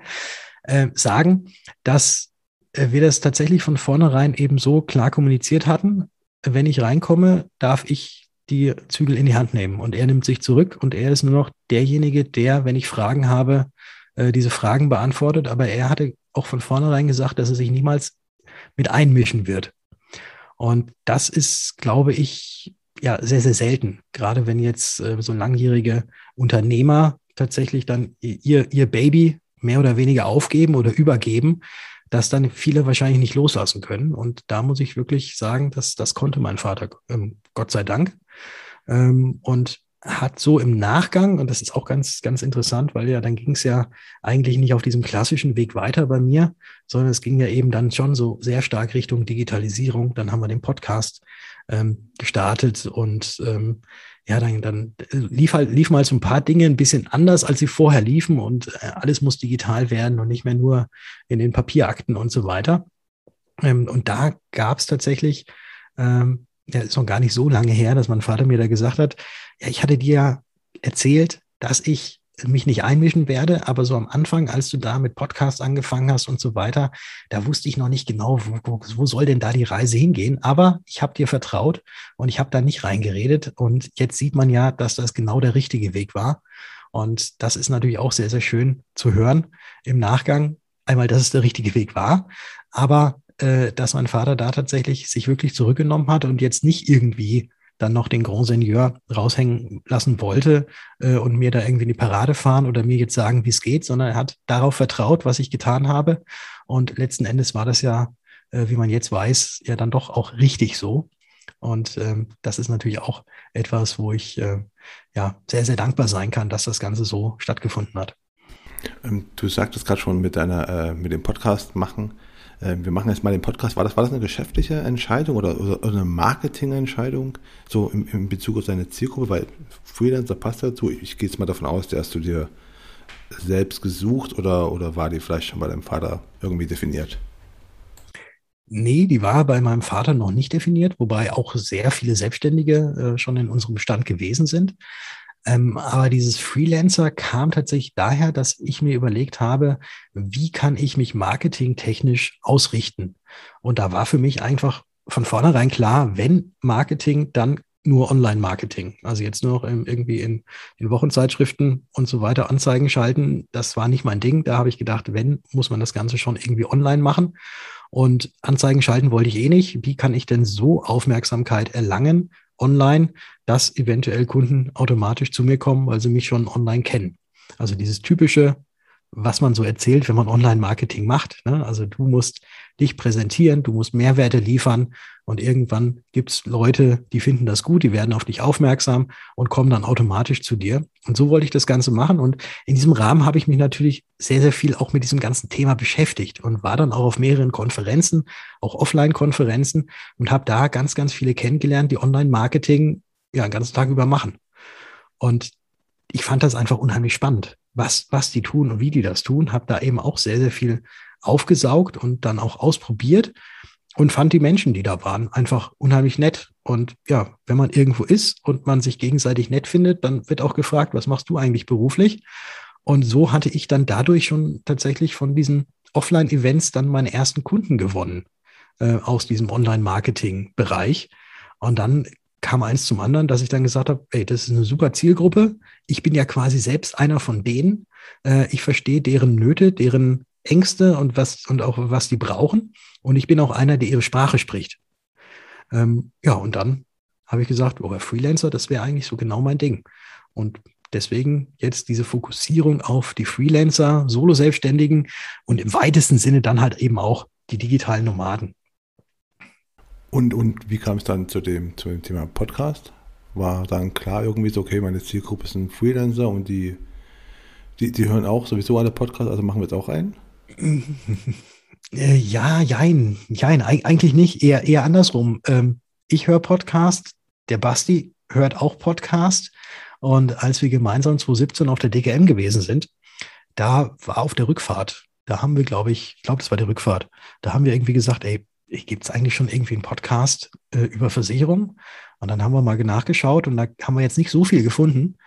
A: äh, sagen, dass äh, wir das tatsächlich von vornherein eben so klar kommuniziert hatten. Wenn ich reinkomme, darf ich die Zügel in die Hand nehmen und er nimmt sich zurück und er ist nur noch derjenige, der, wenn ich Fragen habe, äh, diese Fragen beantwortet. Aber er hatte auch von vornherein gesagt, dass er sich niemals mit einmischen wird. Und das ist, glaube ich, ja, sehr, sehr selten. Gerade wenn jetzt äh, so langjährige Unternehmer tatsächlich dann ihr, ihr Baby mehr oder weniger aufgeben oder übergeben, das dann viele wahrscheinlich nicht loslassen können. Und da muss ich wirklich sagen, dass das konnte mein Vater, ähm, Gott sei Dank. Ähm, und hat so im Nachgang, und das ist auch ganz, ganz interessant, weil ja dann ging es ja eigentlich nicht auf diesem klassischen Weg weiter bei mir, sondern es ging ja eben dann schon so sehr stark Richtung Digitalisierung. Dann haben wir den Podcast ähm, gestartet und ähm, ja, dann, dann lief halt, liefen halt so ein paar Dinge ein bisschen anders, als sie vorher liefen und äh, alles muss digital werden und nicht mehr nur in den Papierakten und so weiter. Ähm, und da gab es tatsächlich ähm, ja, ist noch gar nicht so lange her, dass mein Vater mir da gesagt hat, ja, ich hatte dir erzählt, dass ich mich nicht einmischen werde, aber so am Anfang, als du da mit Podcast angefangen hast und so weiter, da wusste ich noch nicht genau, wo, wo soll denn da die Reise hingehen. Aber ich habe dir vertraut und ich habe da nicht reingeredet. Und jetzt sieht man ja, dass das genau der richtige Weg war. Und das ist natürlich auch sehr, sehr schön zu hören im Nachgang. Einmal, dass es der richtige Weg war, aber äh, dass mein Vater da tatsächlich sich wirklich zurückgenommen hat und jetzt nicht irgendwie dann noch den Grand Seigneur raushängen lassen wollte äh, und mir da irgendwie in die Parade fahren oder mir jetzt sagen, wie es geht, sondern er hat darauf vertraut, was ich getan habe. Und letzten Endes war das ja, äh, wie man jetzt weiß, ja dann doch auch richtig so. Und ähm, das ist natürlich auch etwas, wo ich äh, ja sehr, sehr dankbar sein kann, dass das Ganze so stattgefunden hat.
B: Ähm, du sagtest gerade schon mit deiner, äh, mit dem Podcast machen, ähm, wir machen jetzt mal den Podcast. War das, war das eine geschäftliche Entscheidung oder, oder eine Marketingentscheidung, so im, im Bezug auf seine Zielgruppe? Weil Freelancer passt dazu. Ich, ich gehe jetzt mal davon aus, der hast du dir selbst gesucht oder, oder war die vielleicht schon bei deinem Vater irgendwie definiert?
A: Nee, die war bei meinem Vater noch nicht definiert, wobei auch sehr viele Selbstständige äh, schon in unserem Bestand gewesen sind. Ähm, aber dieses Freelancer kam tatsächlich daher, dass ich mir überlegt habe, wie kann ich mich marketingtechnisch ausrichten? Und da war für mich einfach von vornherein klar, wenn Marketing, dann nur Online-Marketing. Also jetzt nur noch irgendwie in, in Wochenzeitschriften und so weiter Anzeigen schalten. Das war nicht mein Ding. Da habe ich gedacht, wenn, muss man das Ganze schon irgendwie online machen. Und Anzeigen schalten wollte ich eh nicht. Wie kann ich denn so Aufmerksamkeit erlangen, online, dass eventuell Kunden automatisch zu mir kommen, weil sie mich schon online kennen. Also dieses typische, was man so erzählt, wenn man Online-Marketing macht. Ne? Also du musst dich präsentieren, du musst Mehrwerte liefern und irgendwann gibt es Leute, die finden das gut, die werden auf dich aufmerksam und kommen dann automatisch zu dir. Und so wollte ich das Ganze machen. Und in diesem Rahmen habe ich mich natürlich sehr, sehr viel auch mit diesem ganzen Thema beschäftigt und war dann auch auf mehreren Konferenzen, auch Offline-Konferenzen und habe da ganz, ganz viele kennengelernt, die Online-Marketing ja den ganzen Tag über machen. Und ich fand das einfach unheimlich spannend, was, was die tun und wie die das tun. Habe da eben auch sehr, sehr viel aufgesaugt und dann auch ausprobiert und fand die Menschen, die da waren, einfach unheimlich nett. Und ja, wenn man irgendwo ist und man sich gegenseitig nett findet, dann wird auch gefragt, was machst du eigentlich beruflich? Und so hatte ich dann dadurch schon tatsächlich von diesen Offline-Events dann meine ersten Kunden gewonnen äh, aus diesem Online-Marketing-Bereich. Und dann kam eins zum anderen, dass ich dann gesagt habe, ey, das ist eine super Zielgruppe. Ich bin ja quasi selbst einer von denen. Äh, ich verstehe deren Nöte, deren Ängste und was und auch was die brauchen. Und ich bin auch einer, der ihre Sprache spricht. Ähm, ja, und dann habe ich gesagt, oh, Freelancer, das wäre eigentlich so genau mein Ding. Und deswegen jetzt diese Fokussierung auf die Freelancer, Solo-Selbstständigen und im weitesten Sinne dann halt eben auch die digitalen Nomaden.
B: Und, und wie kam es dann zu dem, zu dem Thema Podcast? War dann klar irgendwie so, okay, meine Zielgruppe sind Freelancer und die, die, die hören auch sowieso alle Podcasts, also machen wir jetzt auch einen?
A: Äh, ja, jein, jein, eigentlich nicht, eher, eher andersrum. Ähm, ich höre Podcast, der Basti hört auch Podcast. Und als wir gemeinsam 2017 auf der DGM gewesen sind, da war auf der Rückfahrt, da haben wir, glaube ich, ich glaube, das war die Rückfahrt, da haben wir irgendwie gesagt, ey, gibt es eigentlich schon irgendwie einen Podcast äh, über Versicherung? Und dann haben wir mal nachgeschaut und da haben wir jetzt nicht so viel gefunden.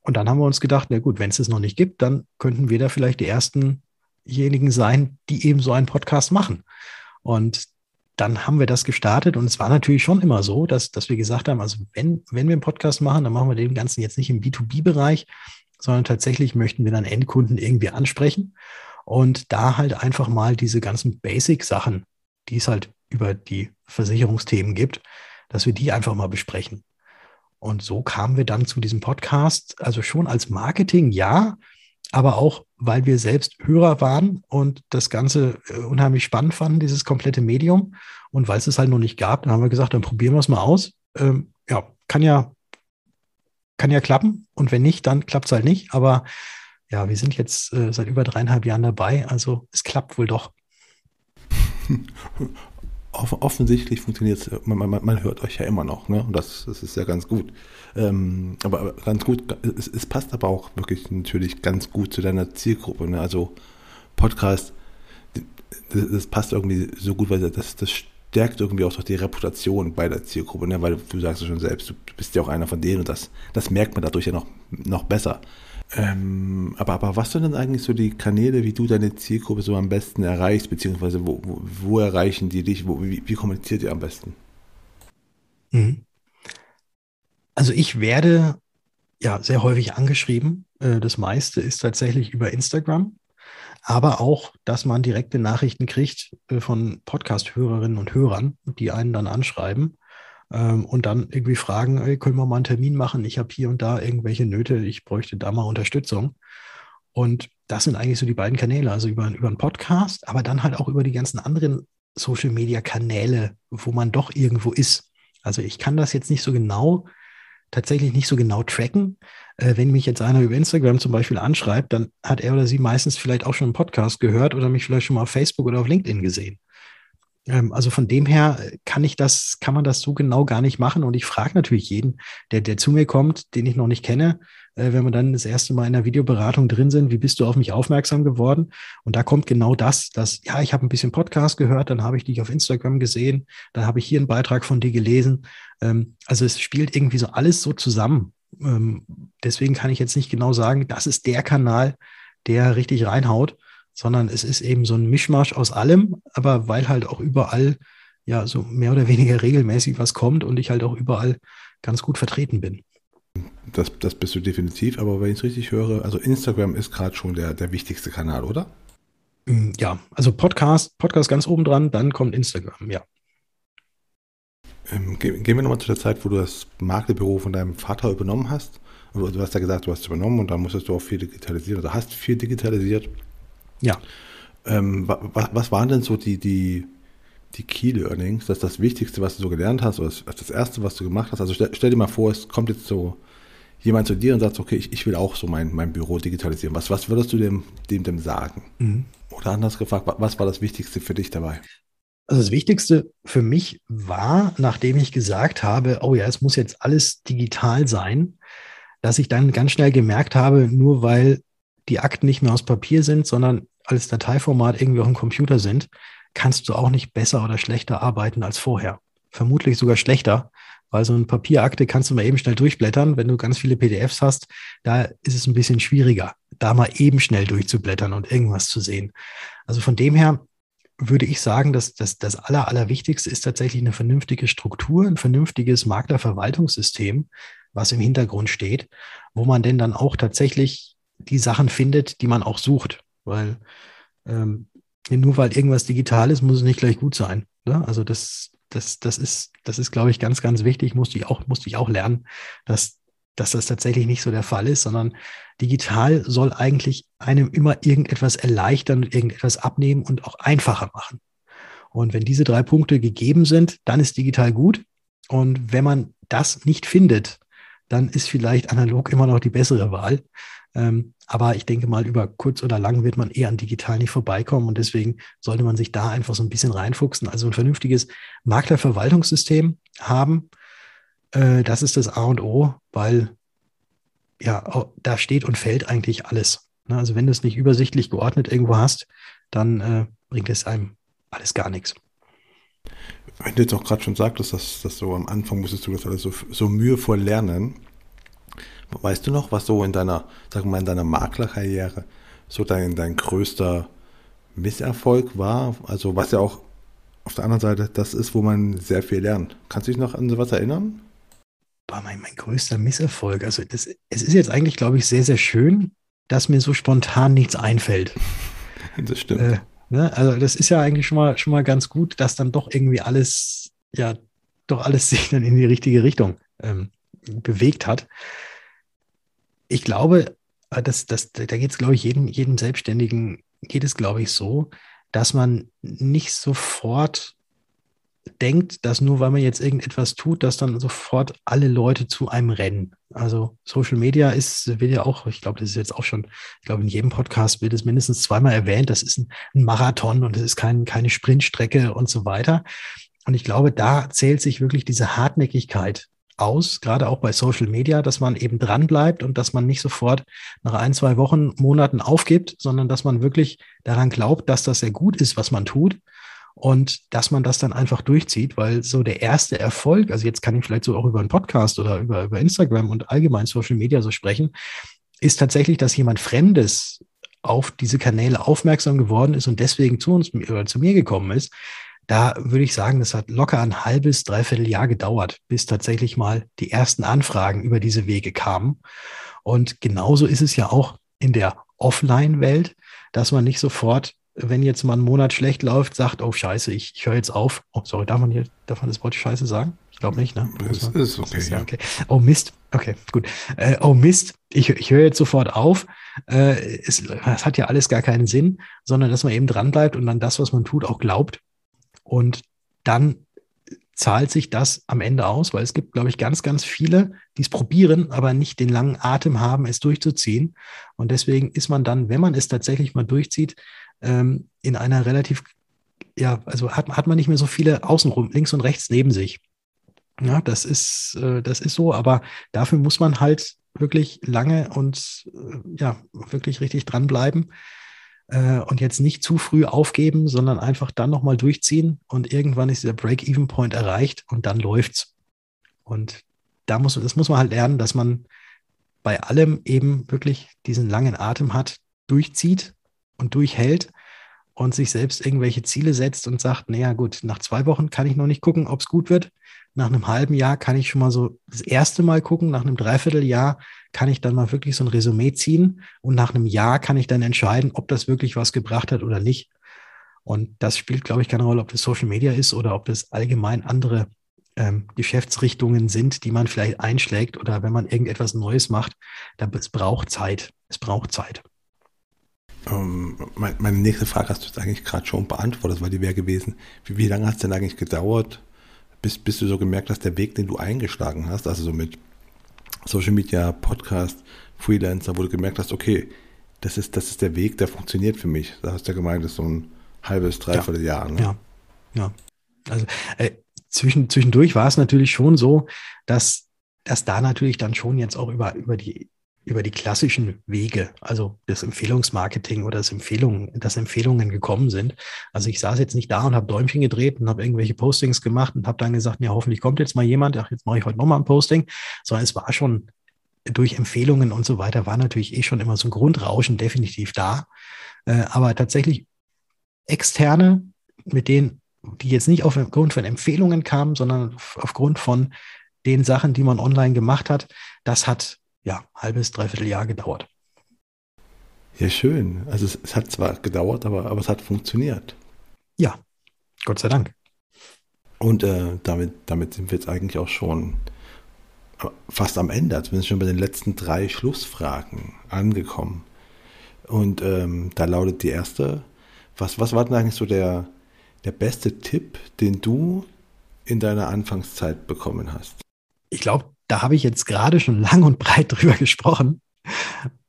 A: Und dann haben wir uns gedacht, na gut, wenn es es noch nicht gibt, dann könnten wir da vielleicht die ersten diejenigen sein, die eben so einen Podcast machen. Und dann haben wir das gestartet und es war natürlich schon immer so, dass, dass wir gesagt haben, also wenn, wenn wir einen Podcast machen, dann machen wir den Ganzen jetzt nicht im B2B-Bereich, sondern tatsächlich möchten wir dann Endkunden irgendwie ansprechen und da halt einfach mal diese ganzen Basic-Sachen, die es halt über die Versicherungsthemen gibt, dass wir die einfach mal besprechen. Und so kamen wir dann zu diesem Podcast, also schon als Marketing, ja, aber auch, weil wir selbst Hörer waren und das Ganze äh, unheimlich spannend fanden, dieses komplette Medium. Und weil es es halt noch nicht gab, dann haben wir gesagt, dann probieren wir es mal aus. Ähm, ja, kann ja, kann ja klappen. Und wenn nicht, dann klappt es halt nicht. Aber ja, wir sind jetzt äh, seit über dreieinhalb Jahren dabei. Also es klappt wohl doch.
B: offensichtlich funktioniert es, man, man, man, hört euch ja immer noch, ne? Und das, das ist ja ganz gut. Ähm, aber ganz gut, es, es, passt aber auch wirklich natürlich ganz gut zu deiner Zielgruppe. Ne? Also Podcast, das, das, passt irgendwie so gut, weil das, das stärkt irgendwie auch die Reputation bei der Zielgruppe, ne? weil du sagst ja schon selbst, du bist ja auch einer von denen und das, das merkt man dadurch ja noch, noch besser. Ähm, aber, aber was sind denn eigentlich so die Kanäle, wie du deine Zielgruppe so am besten erreichst, beziehungsweise wo, wo, wo erreichen die dich, wo, wie, wie kommuniziert ihr am besten?
A: Mhm. Also ich werde ja sehr häufig angeschrieben. Äh, das meiste ist tatsächlich über Instagram, aber auch, dass man direkte Nachrichten kriegt äh, von Podcast-Hörerinnen und Hörern, die einen dann anschreiben ähm, und dann irgendwie fragen, ey, können wir mal einen Termin machen? Ich habe hier und da irgendwelche Nöte, ich bräuchte da mal Unterstützung. Und das sind eigentlich so die beiden Kanäle, also über, über einen Podcast, aber dann halt auch über die ganzen anderen Social-Media-Kanäle, wo man doch irgendwo ist. Also ich kann das jetzt nicht so genau, tatsächlich nicht so genau tracken. Äh, wenn mich jetzt einer über Instagram zum Beispiel anschreibt, dann hat er oder sie meistens vielleicht auch schon einen Podcast gehört oder mich vielleicht schon mal auf Facebook oder auf LinkedIn gesehen. Ähm, also von dem her kann ich das, kann man das so genau gar nicht machen. Und ich frage natürlich jeden, der, der zu mir kommt, den ich noch nicht kenne, äh, wenn wir dann das erste Mal in der Videoberatung drin sind, wie bist du auf mich aufmerksam geworden? Und da kommt genau das, dass, ja, ich habe ein bisschen Podcast gehört, dann habe ich dich auf Instagram gesehen, dann habe ich hier einen Beitrag von dir gelesen. Ähm, also es spielt irgendwie so alles so zusammen. Ähm, deswegen kann ich jetzt nicht genau sagen, das ist der Kanal, der richtig reinhaut sondern es ist eben so ein Mischmasch aus allem, aber weil halt auch überall ja so mehr oder weniger regelmäßig was kommt und ich halt auch überall ganz gut vertreten bin.
B: Das, das bist du definitiv, aber wenn ich es richtig höre, also Instagram ist gerade schon der, der wichtigste Kanal, oder?
A: Mm, ja, also Podcast, Podcast ganz oben dran, dann kommt Instagram, ja.
B: Ähm, gehen wir nochmal zu der Zeit, wo du das Maklerbüro von deinem Vater übernommen hast. Du hast ja gesagt, du hast es übernommen und da musstest du auch viel digitalisieren, oder hast viel digitalisiert.
A: Ja.
B: Ähm, was, was waren denn so die, die, die Key Learnings? Das ist das Wichtigste, was du so gelernt hast, oder das, das Erste, was du gemacht hast? Also stell, stell, dir mal vor, es kommt jetzt so jemand zu dir und sagt, okay, ich, ich will auch so mein, mein Büro digitalisieren. Was, was würdest du dem, dem, dem sagen? Mhm. Oder anders gefragt, was war das Wichtigste für dich dabei?
A: Also das Wichtigste für mich war, nachdem ich gesagt habe, oh ja, es muss jetzt alles digital sein, dass ich dann ganz schnell gemerkt habe, nur weil die Akten nicht mehr aus Papier sind, sondern als Dateiformat irgendwie auf dem Computer sind, kannst du auch nicht besser oder schlechter arbeiten als vorher. Vermutlich sogar schlechter, weil so eine Papierakte kannst du mal eben schnell durchblättern. Wenn du ganz viele PDFs hast, da ist es ein bisschen schwieriger, da mal eben schnell durchzublättern und irgendwas zu sehen. Also von dem her würde ich sagen, dass das, das Aller, Allerwichtigste ist tatsächlich eine vernünftige Struktur, ein vernünftiges Maklerverwaltungssystem, was im Hintergrund steht, wo man denn dann auch tatsächlich die Sachen findet, die man auch sucht weil ähm, nur weil irgendwas digital ist, muss es nicht gleich gut sein. Ne? Also das, das, das ist, das ist, glaube ich, ganz, ganz wichtig. Musste ich auch, musste ich auch lernen, dass, dass das tatsächlich nicht so der Fall ist, sondern digital soll eigentlich einem immer irgendetwas erleichtern und irgendetwas abnehmen und auch einfacher machen. Und wenn diese drei Punkte gegeben sind, dann ist digital gut. Und wenn man das nicht findet, dann ist vielleicht analog immer noch die bessere Wahl. Ähm, aber ich denke mal, über kurz oder lang wird man eher an digital nicht vorbeikommen und deswegen sollte man sich da einfach so ein bisschen reinfuchsen. Also ein vernünftiges Maklerverwaltungssystem haben. Äh, das ist das A und O, weil ja, da steht und fällt eigentlich alles. Ne? Also wenn du es nicht übersichtlich geordnet irgendwo hast, dann äh, bringt es einem alles gar nichts.
B: Wenn du jetzt auch gerade schon sagtest, dass, dass so am Anfang musstest du das alles so, so mühevoll lernen, Weißt du noch, was so in deiner, sag mal, in deiner Maklerkarriere so dein, dein größter Misserfolg war? Also was ja auch auf der anderen Seite das ist, wo man sehr viel lernt. Kannst du dich noch an sowas erinnern?
A: War mein, mein größter Misserfolg. Also das, es ist jetzt eigentlich, glaube ich, sehr, sehr schön, dass mir so spontan nichts einfällt.
B: das stimmt. Äh,
A: ne? Also das ist ja eigentlich schon mal, schon mal ganz gut, dass dann doch irgendwie alles, ja, doch alles sich dann in die richtige Richtung ähm, bewegt hat. Ich glaube, äh, das, das, da geht es, glaube ich, jedem, jedem Selbstständigen geht es, glaube ich, so, dass man nicht sofort denkt, dass nur weil man jetzt irgendetwas tut, dass dann sofort alle Leute zu einem rennen. Also Social Media ist, wird ja auch, ich glaube, das ist jetzt auch schon, ich glaube, in jedem Podcast wird es mindestens zweimal erwähnt, das ist ein Marathon und es ist kein, keine Sprintstrecke und so weiter. Und ich glaube, da zählt sich wirklich diese Hartnäckigkeit aus, gerade auch bei Social Media, dass man eben dran bleibt und dass man nicht sofort nach ein, zwei Wochen, Monaten aufgibt, sondern dass man wirklich daran glaubt, dass das sehr gut ist, was man tut und dass man das dann einfach durchzieht, weil so der erste Erfolg, also jetzt kann ich vielleicht so auch über einen Podcast oder über, über Instagram und allgemein Social Media so sprechen, ist tatsächlich, dass jemand Fremdes auf diese Kanäle aufmerksam geworden ist und deswegen zu uns oder zu mir gekommen ist, da würde ich sagen, das hat locker ein halbes, dreiviertel Jahr gedauert, bis tatsächlich mal die ersten Anfragen über diese Wege kamen. Und genauso ist es ja auch in der Offline-Welt, dass man nicht sofort, wenn jetzt mal ein Monat schlecht läuft, sagt, oh Scheiße, ich, ich höre jetzt auf. Oh, sorry, darf man hier, darf man das Wort Scheiße sagen? Ich glaube nicht, ne?
B: Das ist okay. Das ist, ja,
A: okay. Oh Mist. Okay, gut. Äh, oh Mist, ich, ich höre jetzt sofort auf. Äh, es, es hat ja alles gar keinen Sinn, sondern dass man eben dranbleibt und dann das, was man tut, auch glaubt und dann zahlt sich das am Ende aus, weil es gibt, glaube ich, ganz, ganz viele, die es probieren, aber nicht den langen Atem haben, es durchzuziehen. Und deswegen ist man dann, wenn man es tatsächlich mal durchzieht, ähm, in einer relativ, ja, also hat, hat man nicht mehr so viele außenrum, links und rechts neben sich. Ja, das ist, äh, das ist so, aber dafür muss man halt wirklich lange und äh, ja, wirklich richtig dranbleiben äh, und jetzt nicht zu früh aufgeben, sondern einfach dann nochmal durchziehen und irgendwann ist der Break-Even-Point erreicht und dann läuft's. Und da muss, das muss man halt lernen, dass man bei allem eben wirklich diesen langen Atem hat, durchzieht und durchhält und sich selbst irgendwelche Ziele setzt und sagt, naja gut, nach zwei Wochen kann ich noch nicht gucken, ob es gut wird. Nach einem halben Jahr kann ich schon mal so das erste Mal gucken. Nach einem Dreivierteljahr kann ich dann mal wirklich so ein Resümee ziehen. Und nach einem Jahr kann ich dann entscheiden, ob das wirklich was gebracht hat oder nicht. Und das spielt, glaube ich, keine Rolle, ob das Social Media ist oder ob das allgemein andere ähm, Geschäftsrichtungen sind, die man vielleicht einschlägt oder wenn man irgendetwas Neues macht. Da, es braucht Zeit. Es braucht Zeit.
B: Ähm, meine nächste Frage hast du jetzt eigentlich gerade schon beantwortet, weil die wäre gewesen, wie, wie lange hat es denn eigentlich gedauert, bis, bis du so gemerkt hast, der Weg, den du eingeschlagen hast, also so mit Social Media, Podcast, Freelancer, wo du gemerkt hast, okay, das ist, das ist der Weg, der funktioniert für mich. Da hast du ja gemeint, das ist so ein halbes, dreiviertel
A: ja.
B: Jahr.
A: Ne? Ja, ja. Also äh, zwischen, zwischendurch war es natürlich schon so, dass, dass da natürlich dann schon jetzt auch über, über die über die klassischen Wege, also das Empfehlungsmarketing oder das Empfehlungen, dass Empfehlungen gekommen sind. Also ich saß jetzt nicht da und habe Däumchen gedreht und habe irgendwelche Postings gemacht und habe dann gesagt, ja, hoffentlich kommt jetzt mal jemand, ach, jetzt mache ich heute nochmal ein Posting, sondern es war schon durch Empfehlungen und so weiter, war natürlich eh schon immer so ein Grundrauschen definitiv da. Äh, aber tatsächlich externe, mit denen, die jetzt nicht aufgrund von Empfehlungen kamen, sondern aufgrund von den Sachen, die man online gemacht hat, das hat ja, halbes, dreiviertel Jahr gedauert.
B: Ja, schön. Also es, es, hat zwar gedauert, aber, aber es hat funktioniert.
A: Ja, Gott sei Dank.
B: Und äh, damit, damit sind wir jetzt eigentlich auch schon fast am Ende, wir sind schon bei den letzten drei Schlussfragen angekommen. Und ähm, da lautet die erste, was, was war denn eigentlich so der, der beste Tipp, den du in deiner Anfangszeit bekommen hast?
A: Ich glaube, da habe ich jetzt gerade schon lang und breit drüber gesprochen.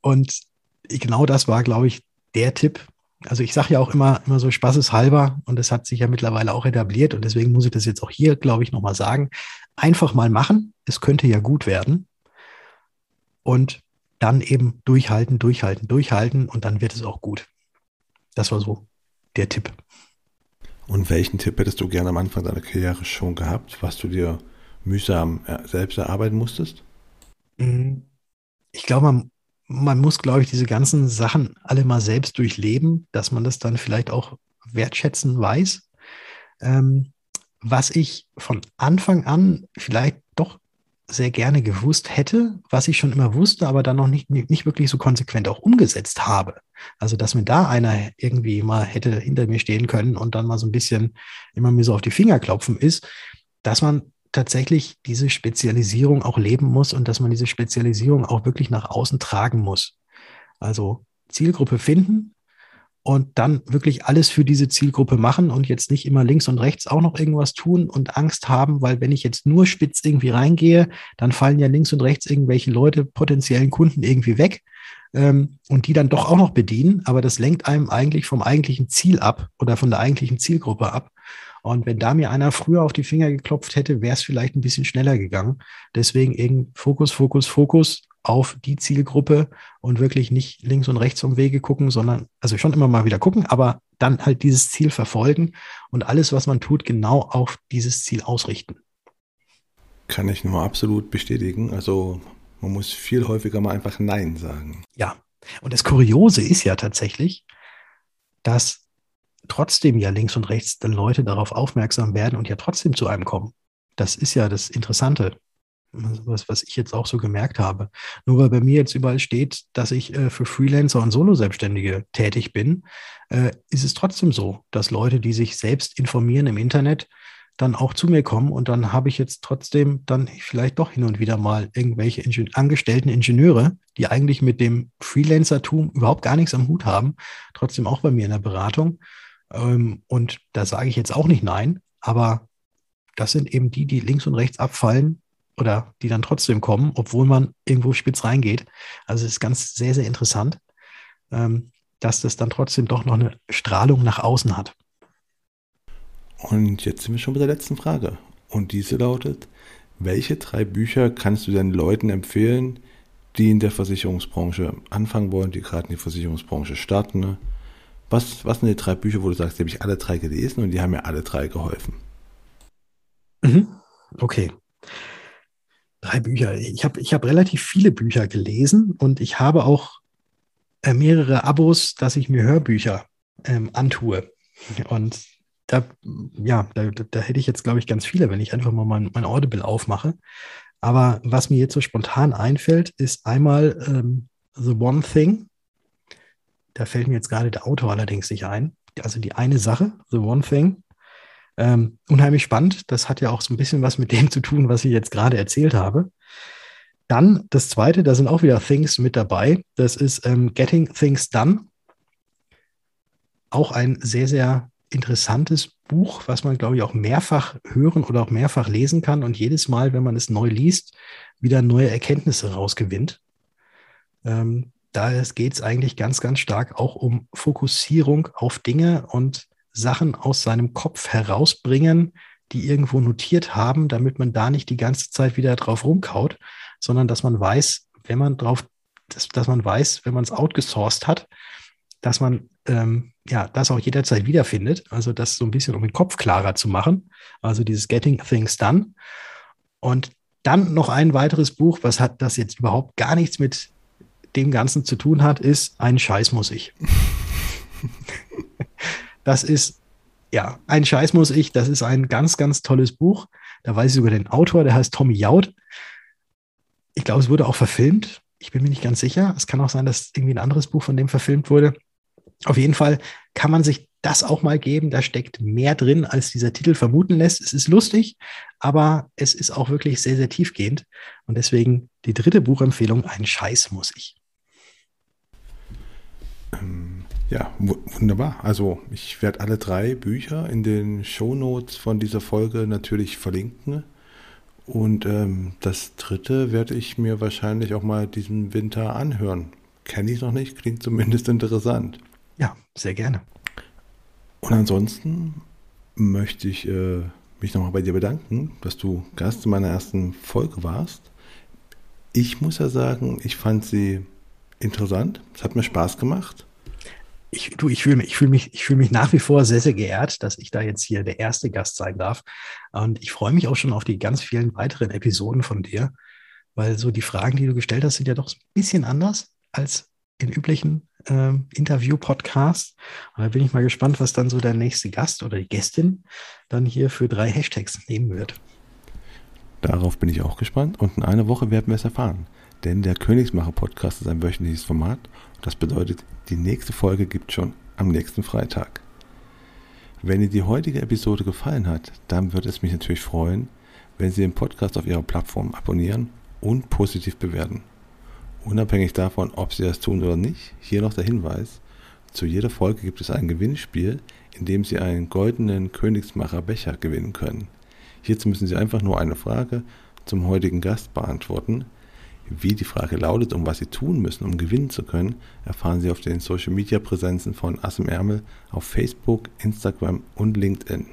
A: Und genau das war, glaube ich, der Tipp. Also ich sage ja auch immer, immer so spaßeshalber und das hat sich ja mittlerweile auch etabliert und deswegen muss ich das jetzt auch hier, glaube ich, nochmal sagen. Einfach mal machen. Es könnte ja gut werden. Und dann eben durchhalten, durchhalten, durchhalten und dann wird es auch gut. Das war so der Tipp.
B: Und welchen Tipp hättest du gerne am Anfang deiner Karriere schon gehabt, was du dir mühsam selbst erarbeiten musstest?
A: Mm, ich glaube, man, man muss, glaube ich, diese ganzen Sachen alle mal selbst durchleben, dass man das dann vielleicht auch wertschätzen weiß. Ähm, was ich von Anfang an vielleicht doch sehr gerne gewusst hätte, was ich schon immer wusste, aber dann noch nicht, nicht wirklich so konsequent auch umgesetzt habe. Also, dass mir da einer irgendwie mal hätte hinter mir stehen können und dann mal so ein bisschen immer mir so auf die Finger klopfen ist, dass man tatsächlich diese Spezialisierung auch leben muss und dass man diese Spezialisierung auch wirklich nach außen tragen muss. Also Zielgruppe finden, und dann wirklich alles für diese Zielgruppe machen und jetzt nicht immer links und rechts auch noch irgendwas tun und Angst haben, weil wenn ich jetzt nur spitz irgendwie reingehe, dann fallen ja links und rechts irgendwelche Leute, potenziellen Kunden irgendwie weg ähm, und die dann doch auch noch bedienen, aber das lenkt einem eigentlich vom eigentlichen Ziel ab oder von der eigentlichen Zielgruppe ab. Und wenn da mir einer früher auf die Finger geklopft hätte, wäre es vielleicht ein bisschen schneller gegangen. Deswegen eben Fokus, Fokus, Fokus auf die Zielgruppe und wirklich nicht links und rechts um Wege gucken, sondern also schon immer mal wieder gucken, aber dann halt dieses Ziel verfolgen und alles, was man tut, genau auf dieses Ziel ausrichten.
B: Kann ich nur absolut bestätigen. Also man muss viel häufiger mal einfach Nein sagen.
A: Ja, und das Kuriose ist ja tatsächlich, dass trotzdem ja links und rechts dann Leute darauf aufmerksam werden und ja trotzdem zu einem kommen. Das ist ja das Interessante was, was ich jetzt auch so gemerkt habe. Nur weil bei mir jetzt überall steht, dass ich äh, für Freelancer und Solo-Selbstständige tätig bin, äh, ist es trotzdem so, dass Leute, die sich selbst informieren im Internet, dann auch zu mir kommen und dann habe ich jetzt trotzdem dann vielleicht doch hin und wieder mal irgendwelche Ingen angestellten Ingenieure, die eigentlich mit dem Freelancertum überhaupt gar nichts am Hut haben, trotzdem auch bei mir in der Beratung. Ähm, und da sage ich jetzt auch nicht nein, aber das sind eben die, die links und rechts abfallen, oder die dann trotzdem kommen, obwohl man irgendwo spitz reingeht. Also es ist ganz sehr, sehr interessant, ähm, dass das dann trotzdem doch noch eine Strahlung nach außen hat.
B: Und jetzt sind wir schon bei der letzten Frage. Und diese lautet, welche drei Bücher kannst du den Leuten empfehlen, die in der Versicherungsbranche anfangen wollen, die gerade in die Versicherungsbranche starten? Was, was sind die drei Bücher, wo du sagst, die habe ich alle drei gelesen und die haben mir alle drei geholfen?
A: Mhm. Okay. Drei Bücher. Ich habe ich hab relativ viele Bücher gelesen und ich habe auch äh, mehrere Abos, dass ich mir Hörbücher ähm, antue. Und da, ja, da, da hätte ich jetzt, glaube ich, ganz viele, wenn ich einfach mal mein, mein Audible aufmache. Aber was mir jetzt so spontan einfällt, ist einmal ähm, The One Thing. Da fällt mir jetzt gerade der Autor allerdings nicht ein. Also die eine Sache, The One Thing. Ähm, unheimlich spannend. Das hat ja auch so ein bisschen was mit dem zu tun, was ich jetzt gerade erzählt habe. Dann das zweite, da sind auch wieder Things mit dabei. Das ist ähm, Getting Things Done. Auch ein sehr, sehr interessantes Buch, was man, glaube ich, auch mehrfach hören oder auch mehrfach lesen kann und jedes Mal, wenn man es neu liest, wieder neue Erkenntnisse rausgewinnt. Ähm, da geht es eigentlich ganz, ganz stark auch um Fokussierung auf Dinge und Sachen aus seinem Kopf herausbringen, die irgendwo notiert haben, damit man da nicht die ganze Zeit wieder drauf rumkaut, sondern dass man weiß, wenn man drauf, dass, dass man weiß, wenn man es outgesourced hat, dass man ähm, ja das auch jederzeit wiederfindet. Also das so ein bisschen, um den Kopf klarer zu machen. Also dieses Getting Things Done. Und dann noch ein weiteres Buch, was hat das jetzt überhaupt gar nichts mit dem Ganzen zu tun hat, ist Ein Scheiß muss ich. Das ist, ja, ein Scheiß muss ich. Das ist ein ganz, ganz tolles Buch. Da weiß ich sogar den Autor, der heißt Tommy Jaud. Ich glaube, es wurde auch verfilmt. Ich bin mir nicht ganz sicher. Es kann auch sein, dass irgendwie ein anderes Buch von dem verfilmt wurde. Auf jeden Fall kann man sich das auch mal geben. Da steckt mehr drin, als dieser Titel vermuten lässt. Es ist lustig, aber es ist auch wirklich sehr, sehr tiefgehend. Und deswegen die dritte Buchempfehlung, ein Scheiß muss ich.
B: Ähm, ja, wunderbar. Also ich werde alle drei Bücher in den Shownotes von dieser Folge natürlich verlinken. Und ähm, das dritte werde ich mir wahrscheinlich auch mal diesen Winter anhören. Kenne ich noch nicht, klingt zumindest interessant.
A: Ja, sehr gerne.
B: Und ansonsten möchte ich äh, mich nochmal bei dir bedanken, dass du Gast in meiner ersten Folge warst. Ich muss ja sagen, ich fand sie interessant. Es hat mir Spaß gemacht
A: ich, du, ich fühle mich, ich fühle mich, ich fühle mich nach wie vor sehr, sehr geehrt, dass ich da jetzt hier der erste Gast sein darf. Und ich freue mich auch schon auf die ganz vielen weiteren Episoden von dir, weil so die Fragen, die du gestellt hast, sind ja doch ein bisschen anders als in üblichen äh, Interview-Podcasts. Und da bin ich mal gespannt, was dann so der nächste Gast oder die Gästin dann hier für drei Hashtags nehmen wird.
B: Darauf bin ich auch gespannt und in einer Woche werden wir es erfahren. Denn der Königsmacher-Podcast ist ein wöchentliches Format. Das bedeutet, die nächste Folge gibt schon am nächsten Freitag. Wenn dir die heutige Episode gefallen hat, dann würde es mich natürlich freuen, wenn Sie den Podcast auf Ihrer Plattform abonnieren und positiv bewerten. Unabhängig davon, ob Sie das tun oder nicht, hier noch der Hinweis, zu jeder Folge gibt es ein Gewinnspiel, in dem Sie einen goldenen Königsmacher Becher gewinnen können. Hierzu müssen Sie einfach nur eine Frage zum heutigen Gast beantworten. Wie die Frage lautet und was Sie tun müssen, um gewinnen zu können, erfahren Sie auf den Social Media Präsenzen von Ass im Ärmel auf Facebook, Instagram und LinkedIn.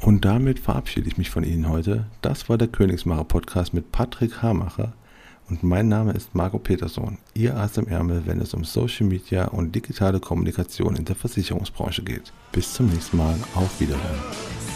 B: Und damit verabschiede ich mich von Ihnen heute. Das war der Königsmacher Podcast mit Patrick Hamacher und mein Name ist Marco Peterson, Ihr Ass im Ärmel, wenn es um Social Media und digitale Kommunikation in der Versicherungsbranche geht. Bis zum nächsten Mal, auf Wiedersehen.